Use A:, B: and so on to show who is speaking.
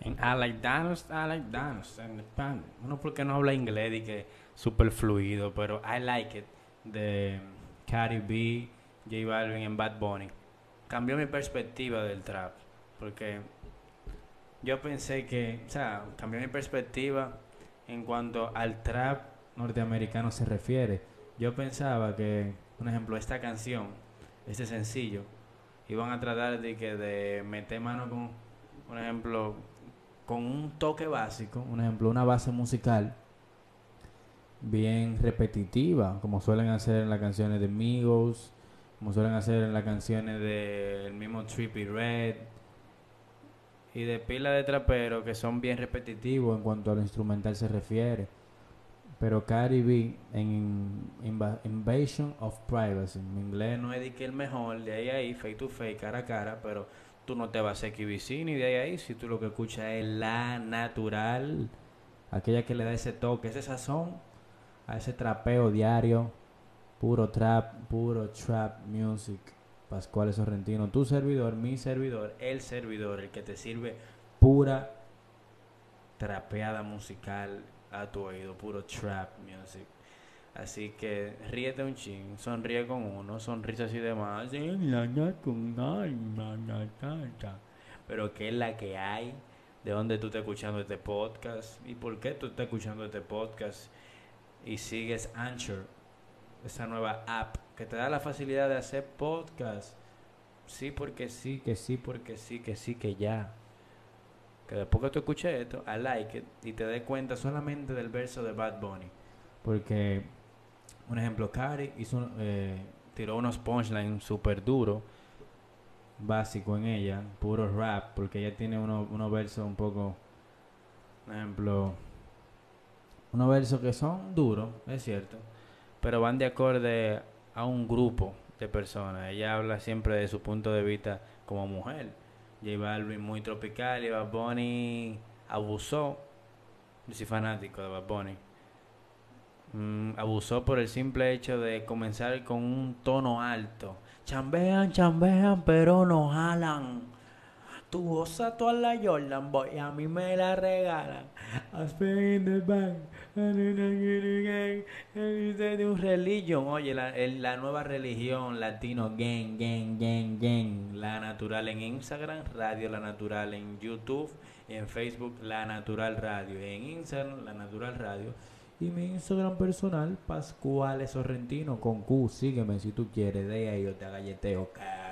A: En I like dance, I like dance. Spanish. Uno porque no habla inglés y que súper fluido, pero I like it. De Cardi B, J Balvin en Bad Bunny. Cambió mi perspectiva del trap. Porque yo pensé que, o sea, cambió mi perspectiva en cuanto al trap norteamericano se refiere. Yo pensaba que, por ejemplo, esta canción, este sencillo, iban a tratar de que de meter mano con, por ejemplo, con un toque básico, un ejemplo, una base musical bien repetitiva, como suelen hacer en las canciones de Migos, como suelen hacer en las canciones del mismo Trippy Red y de pila de traperos que son bien repetitivos en cuanto al instrumental se refiere. Pero Cardi B en Invasion of Privacy, en inglés no es de que el mejor, de ahí a ahí, face to face, cara a cara, pero tú no te vas a XBC ni de ahí a ahí si tú lo que escuchas es la natural, aquella que le da ese toque, ese sazón a ese trapeo diario, puro trap, puro trap music. Pascual Sorrentino, tu servidor, mi servidor, el servidor, el que te sirve pura trapeada musical a tu oído, puro trap music. Así que ríete un ching, sonríe con uno, sonrisas y demás. Pero ¿qué es la que hay? ¿De dónde tú estás escuchando este podcast? ¿Y por qué tú estás escuchando este podcast? Y sigues Anchor, esa nueva app que te da la facilidad de hacer podcast. Sí, porque sí, que sí, porque sí, que sí, que ya. Que después que tú escuches esto, I like it, y te des cuenta solamente del verso de Bad Bunny. Porque un ejemplo, Cari hizo, eh, tiró unos punchlines súper duros, básico en ella, puro rap, porque ella tiene unos versos un poco, por ejemplo, unos versos que son duros, es cierto, pero van de acorde a un grupo de personas. Ella habla siempre de su punto de vista como mujer. J Balvin muy tropical y Bad abusó. Yo soy fanático de Bad Bunny Mm, abusó por el simple hecho de comenzar con un tono alto. Chambean, chambean, pero no jalan. Tu gozas toda la Jordan Boy, a mí me la regalan. In the bank. Un religión, oye, la, la nueva religión latino, gang, gang, gang, gang. La natural en Instagram, Radio La Natural en YouTube, en Facebook, La Natural Radio. En Instagram, La Natural Radio y mi Instagram personal, Pascual Sorrentino con Q. Sígueme si tú quieres. De ahí yo te fue.